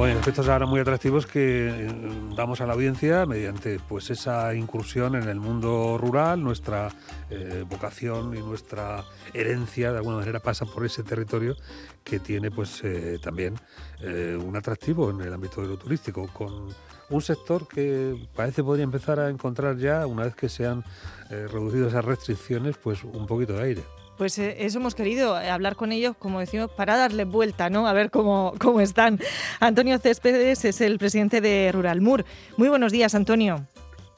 Bueno, efectos ahora muy atractivos que eh, damos a la audiencia mediante pues esa incursión en el mundo rural, nuestra eh, vocación y nuestra herencia de alguna manera pasa por ese territorio que tiene pues eh, también un atractivo en el ámbito de lo turístico con un sector que parece podría empezar a encontrar ya una vez que se han reducido esas restricciones pues un poquito de aire. Pues eh, eso hemos querido, eh, hablar con ellos, como decimos, para darle vuelta, ¿no? A ver cómo, cómo están. Antonio Céspedes es el presidente de Ruralmur. Muy buenos días, Antonio.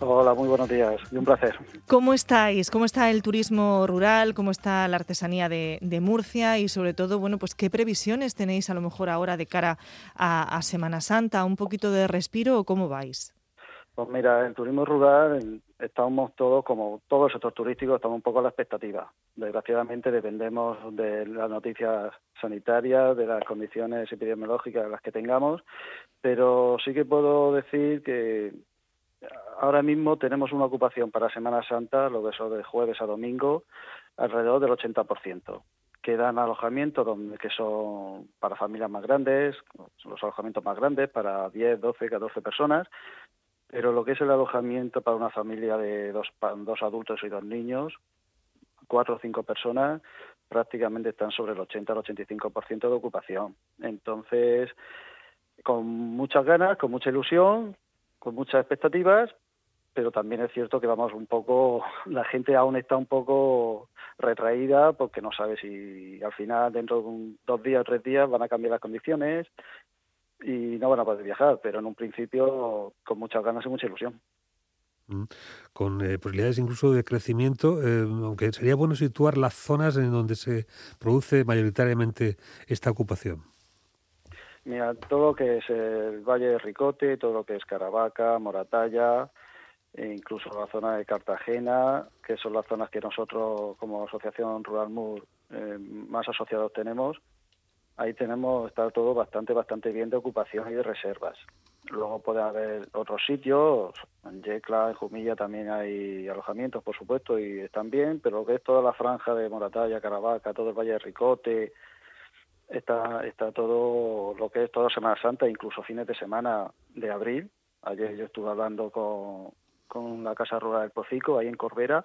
Hola, muy buenos días y un placer. ¿Cómo estáis? ¿Cómo está el turismo rural? ¿Cómo está la artesanía de, Murcia? Y sobre todo, bueno, pues qué previsiones tenéis a lo mejor ahora de cara a, a Semana Santa, un poquito de respiro o cómo vais? Pues mira, el turismo rural estamos todos, como todo el sector turístico, estamos un poco a la expectativa. Desgraciadamente dependemos de las noticias sanitarias, de las condiciones epidemiológicas las que tengamos, pero sí que puedo decir que ahora mismo tenemos una ocupación para Semana Santa, lo que es de jueves a domingo, alrededor del 80% quedan alojamientos donde, que son para familias más grandes, los alojamientos más grandes para 10, 12, 14 personas, pero lo que es el alojamiento para una familia de dos, dos adultos y dos niños, cuatro o cinco personas, prácticamente están sobre el 80 al 85% de ocupación. Entonces, con muchas ganas, con mucha ilusión, con muchas expectativas, pero también es cierto que vamos un poco, la gente aún está un poco retraída porque no sabe si al final, dentro de dos días o tres días, van a cambiar las condiciones, y no van a poder viajar, pero en un principio con muchas ganas y mucha ilusión. Mm. Con eh, posibilidades incluso de crecimiento, eh, aunque sería bueno situar las zonas en donde se produce mayoritariamente esta ocupación. Mira, todo lo que es el Valle de Ricote, todo lo que es Caravaca, Moratalla, e incluso la zona de Cartagena, que son las zonas que nosotros como Asociación Rural MUR eh, más asociados tenemos, ahí tenemos, está todo bastante, bastante bien de ocupación y de reservas. Luego puede haber otros sitios, en Yecla, en Jumilla también hay alojamientos, por supuesto, y están bien, pero lo que es toda la franja de Moratalla, Caravaca, todo el Valle de Ricote, está, está todo lo que es toda Semana Santa, incluso fines de semana de abril. Ayer yo estuve hablando con, con la Casa Rural del Pocico, ahí en Corbera,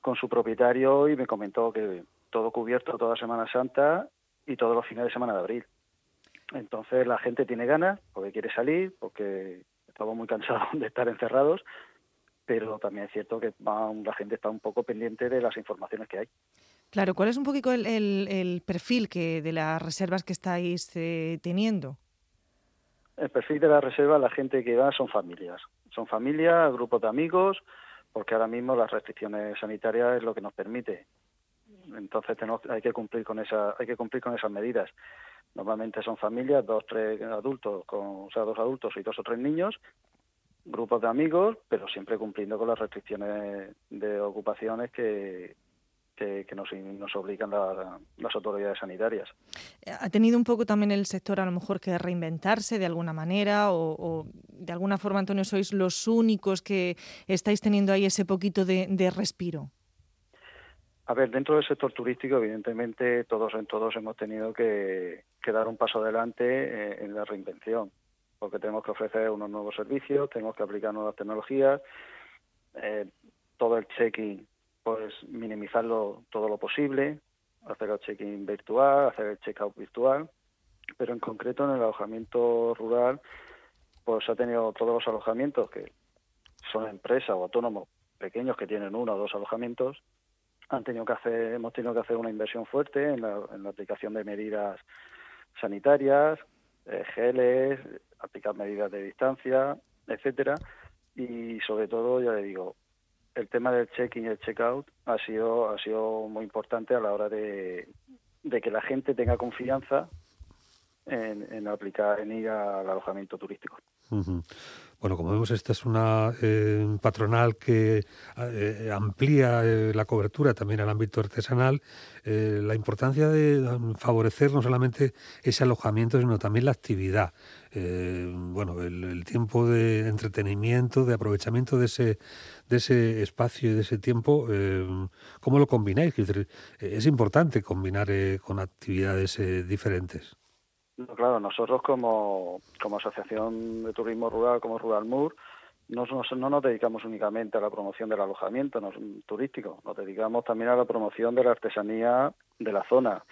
con su propietario y me comentó que todo cubierto toda Semana Santa y todos los fines de semana de abril. Entonces la gente tiene ganas porque quiere salir, porque estamos muy cansados de estar encerrados, pero también es cierto que la gente está un poco pendiente de las informaciones que hay. Claro, ¿cuál es un poquito el, el, perfil que de las reservas que estáis eh, teniendo? El perfil de la reserva, la gente que va son familias. Son familias, grupos de amigos, porque ahora mismo las restricciones sanitarias es lo que nos permite. Entonces hay que cumplir con esa, hay que cumplir con esas medidas. Normalmente son familias, dos, tres adultos, o sea, dos adultos y dos o tres niños, grupos de amigos, pero siempre cumpliendo con las restricciones de ocupaciones que, que, nos, nos, obligan las autoridades sanitarias. ¿Ha tenido un poco también el sector a lo mejor que reinventarse de alguna manera o, de alguna forma, Antonio, sois los únicos que estáis teniendo ahí ese poquito de respiro? A ver, dentro del sector turístico, evidentemente, todos en todos hemos tenido que, dar un paso adelante eh, en la reinvención, porque tenemos que ofrecer unos nuevos servicios, tenemos que aplicar nuevas tecnologías, eh, todo el check-in, pues minimizarlo todo lo posible, hacer el check-in virtual, hacer el check-out virtual, pero en concreto en el alojamiento rural, pues ha tenido todos los alojamientos que son empresas o autónomos pequeños que tienen uno o dos alojamientos, han tenido que hacer, hemos tenido que hacer una inversión fuerte en la, aplicación de medidas sanitarias, eh, geles, aplicar medidas de distancia, etcétera, y sobre todo, ya le digo, el tema del check-in y el check-out ha sido, ha sido muy importante a la hora de, que la gente tenga confianza en, aplicar, en ir al alojamiento turístico. Bueno, como vemos, esta es una eh, patronal que eh, amplía eh, la cobertura también al ámbito artesanal. la importancia de um, favorecer no solamente ese alojamiento, sino también la actividad. bueno, el, tiempo de entretenimiento, de aprovechamiento de ese, de ese espacio y de ese tiempo, ¿cómo lo combináis? Es, importante combinar con actividades diferentes. Claro, nosotros como, como Asociación de Turismo Rural, como Rural Mur, no, no, nos dedicamos únicamente a la promoción del alojamiento turístico, nos dedicamos también a la promoción de la artesanía de la zona,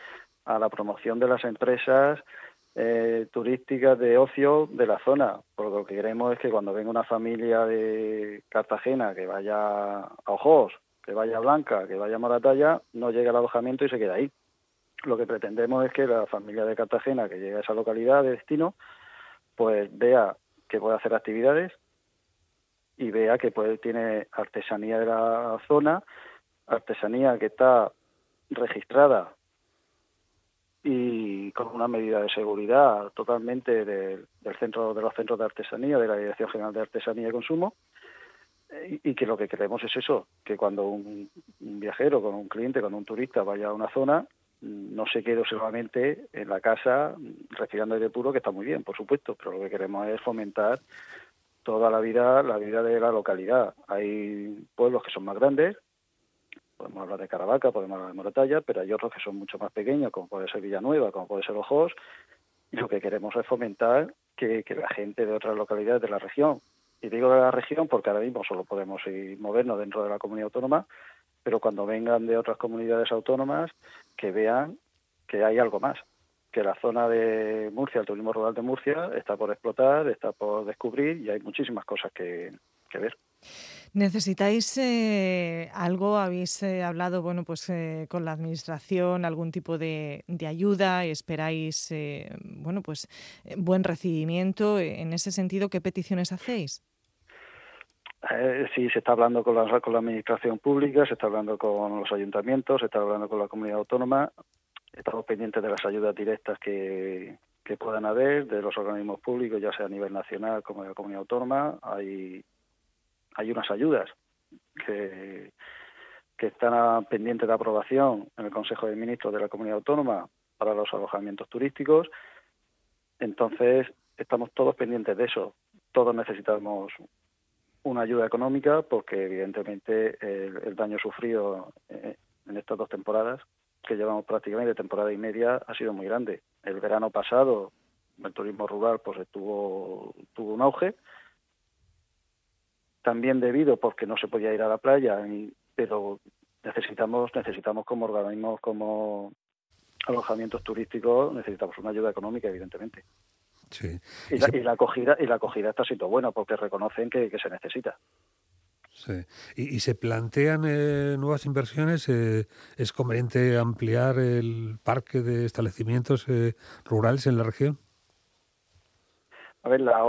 a la promoción de las empresas eh, turísticas de ocio de la zona, porque lo que queremos es que cuando venga una familia de Cartagena que vaya a Ojos, que vaya a Blanca, que vaya a Moratalla, no llegue al alojamiento y se quede ahí. Lo que pretendemos es que la familia de Cartagena que llegue a esa localidad de destino, pues vea que puede hacer actividades y vea que puede, tiene artesanía de la zona, artesanía que está registrada y con una medida de seguridad totalmente del centro de los centros de artesanía, de la Dirección General de Artesanía y Consumo, y, que lo que queremos es eso, que cuando un, viajero, con un cliente, cuando un turista vaya a una zona, no se quede solamente en la casa respirando aire puro, que está muy bien, por supuesto, pero lo que queremos es fomentar toda la vida, la vida de la localidad. Hay pueblos que son más grandes, podemos hablar de Caravaca, podemos hablar de Moratalla, pero hay otros que son mucho más pequeños, como puede ser Villanueva, como puede ser Ojos, y lo que queremos es fomentar que, la gente de otras localidades de la región, y digo de la región porque ahora mismo solo podemos ir movernos dentro de la comunidad autónoma, pero cuando vengan de otras comunidades autónomas, que vean que hay algo más, que la zona de Murcia, el turismo rural de Murcia, está por explotar, está por descubrir y hay muchísimas cosas que, ver. ¿Necesitáis eh, algo? ¿Habéis eh, hablado bueno, pues, eh, con la Administración, algún tipo de, de ayuda? ¿Esperáis bueno, pues, buen recibimiento? En ese sentido, ¿qué peticiones hacéis? Sí, se está hablando con la, con la Administración Pública, se está hablando con los ayuntamientos, se está hablando con la comunidad autónoma. Estamos pendientes de las ayudas directas que, que puedan haber, de los organismos públicos, ya sea a nivel nacional como de la comunidad autónoma. Hay hay unas ayudas que, que están pendientes de aprobación en el Consejo de Ministros de la Comunidad Autónoma para los alojamientos turísticos. Entonces, estamos todos pendientes de eso. Todos necesitamos una ayuda económica porque, evidentemente, el, daño sufrido eh, en estas dos temporadas, que llevamos prácticamente temporada y media, ha sido muy grande. El verano pasado, el turismo rural pues tuvo, tuvo un auge también debido porque no se podía ir a la playa, pero necesitamos necesitamos como organismos como alojamientos turísticos necesitamos una ayuda económica evidentemente sí. y, la, acogida y la acogida está siendo buena porque reconocen que, se necesita Sí. ¿Y, se plantean eh, nuevas inversiones? Eh, ¿Es conveniente ampliar el parque de establecimientos eh, rurales en la región? A ver, la,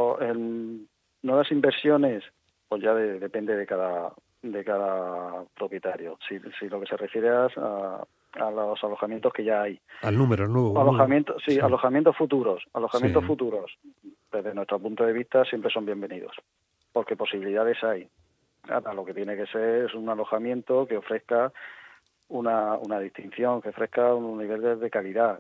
nuevas inversiones pues ya depende de cada de cada propietario. Si, si lo que se refiere a, a los alojamientos que ya hay. Al número nuevo. Alojamientos, sí, alojamientos futuros. Alojamientos futuros, desde nuestro punto de vista, siempre son bienvenidos, porque posibilidades hay. Ahora, lo que tiene que ser es un alojamiento que ofrezca una, una distinción, que ofrezca un nivel de calidad,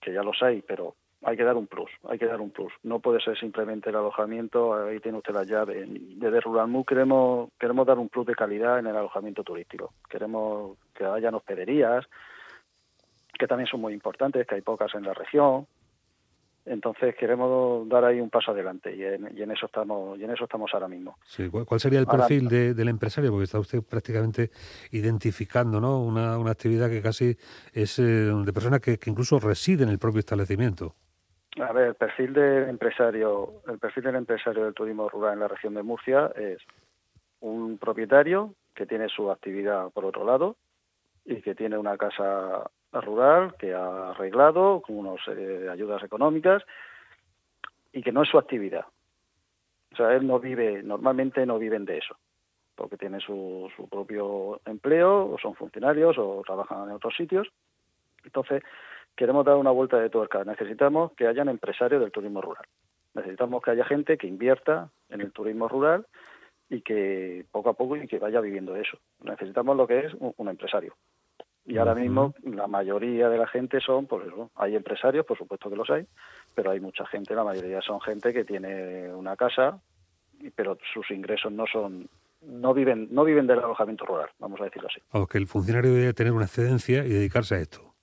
que ya los hay, pero hay que dar un plus, hay que dar un plus. No puede ser simplemente el alojamiento, ahí tiene usted la llave. Desde Ruralmu queremos, queremos dar un plus de calidad en el alojamiento turístico. Queremos que haya hospederías, que también son muy importantes, que hay pocas en la región. Entonces queremos dar ahí un paso adelante y en, eso estamos y en eso estamos ahora mismo. ¿Cuál sería el perfil del empresario? Porque está usted prácticamente identificando ¿no? una, una actividad que casi es eh, de personas que incluso residen en el propio establecimiento. A ver, el perfil del empresario, el perfil del empresario del turismo rural en la región de Murcia es un propietario que tiene su actividad por otro lado y que tiene una casa rural que ha arreglado con unas eh, ayudas económicas y que no es su actividad. O sea, él no vive, normalmente no viven de eso, porque tiene su, su propio empleo, o son funcionarios, o trabajan en otros sitios. Entonces, queremos dar una vuelta de tuerca. Necesitamos que hayan empresarios del turismo rural. Necesitamos que haya gente que invierta en el turismo rural y que poco a poco y que vaya viviendo eso. Necesitamos lo que es un, empresario. Y ahora mismo la mayoría de la gente son, pues eso, hay empresarios, por supuesto que los hay, pero hay mucha gente, la mayoría son gente que tiene una casa, pero sus ingresos no son no viven no viven del alojamiento rural, vamos a decirlo así. O que el funcionario debe tener una excedencia y dedicarse a esto.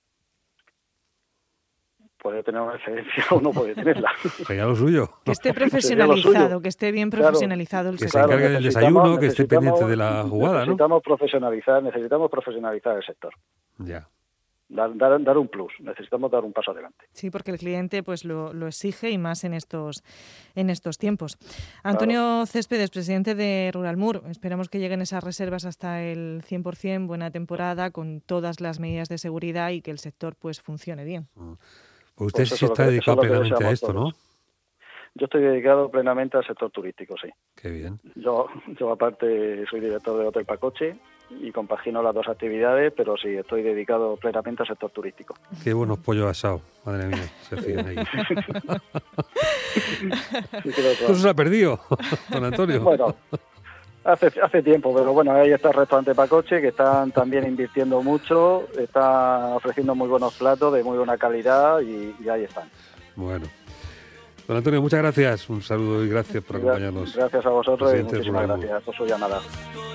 Puede tener una excedencia o no puede tenerla. Sería lo suyo. Que esté profesionalizado, que esté bien profesionalizado el que sector. se encargue del desayuno, que esté pendiente de la jugada, necesitamos profesionalizar, necesitamos profesionalizar el sector. Ya. Dar, dar, dar, un plus, necesitamos dar un paso adelante. Sí, porque el cliente pues lo, lo exige y más en estos, en estos tiempos. Antonio claro. Céspedes, presidente de Rural Mur, esperamos que lleguen esas reservas hasta el 100%, buena temporada, con todas las medidas de seguridad y que el sector pues funcione bien. Pues usted pues sí está dedicado plenamente a esto, todos. ¿no? Yo estoy dedicado plenamente al sector turístico, sí. Qué bien. Yo, yo aparte soy director de Hotel Pacoche y compagino las dos actividades, pero sí, estoy dedicado plenamente al sector turístico. Qué buenos pollos asados, madre mía, se siguen ahí. Eso se ha perdido, don Antonio. Bueno, hace, hace tiempo, pero bueno, ahí está el restaurante Pacoche, que están también invirtiendo mucho, están ofreciendo muy buenos platos de muy buena calidad y, y ahí están. Bueno. Don Antonio, muchas gracias. Un saludo y gracias por acompañarnos. Gracias a vosotros y muchísimas gracias por su llamada.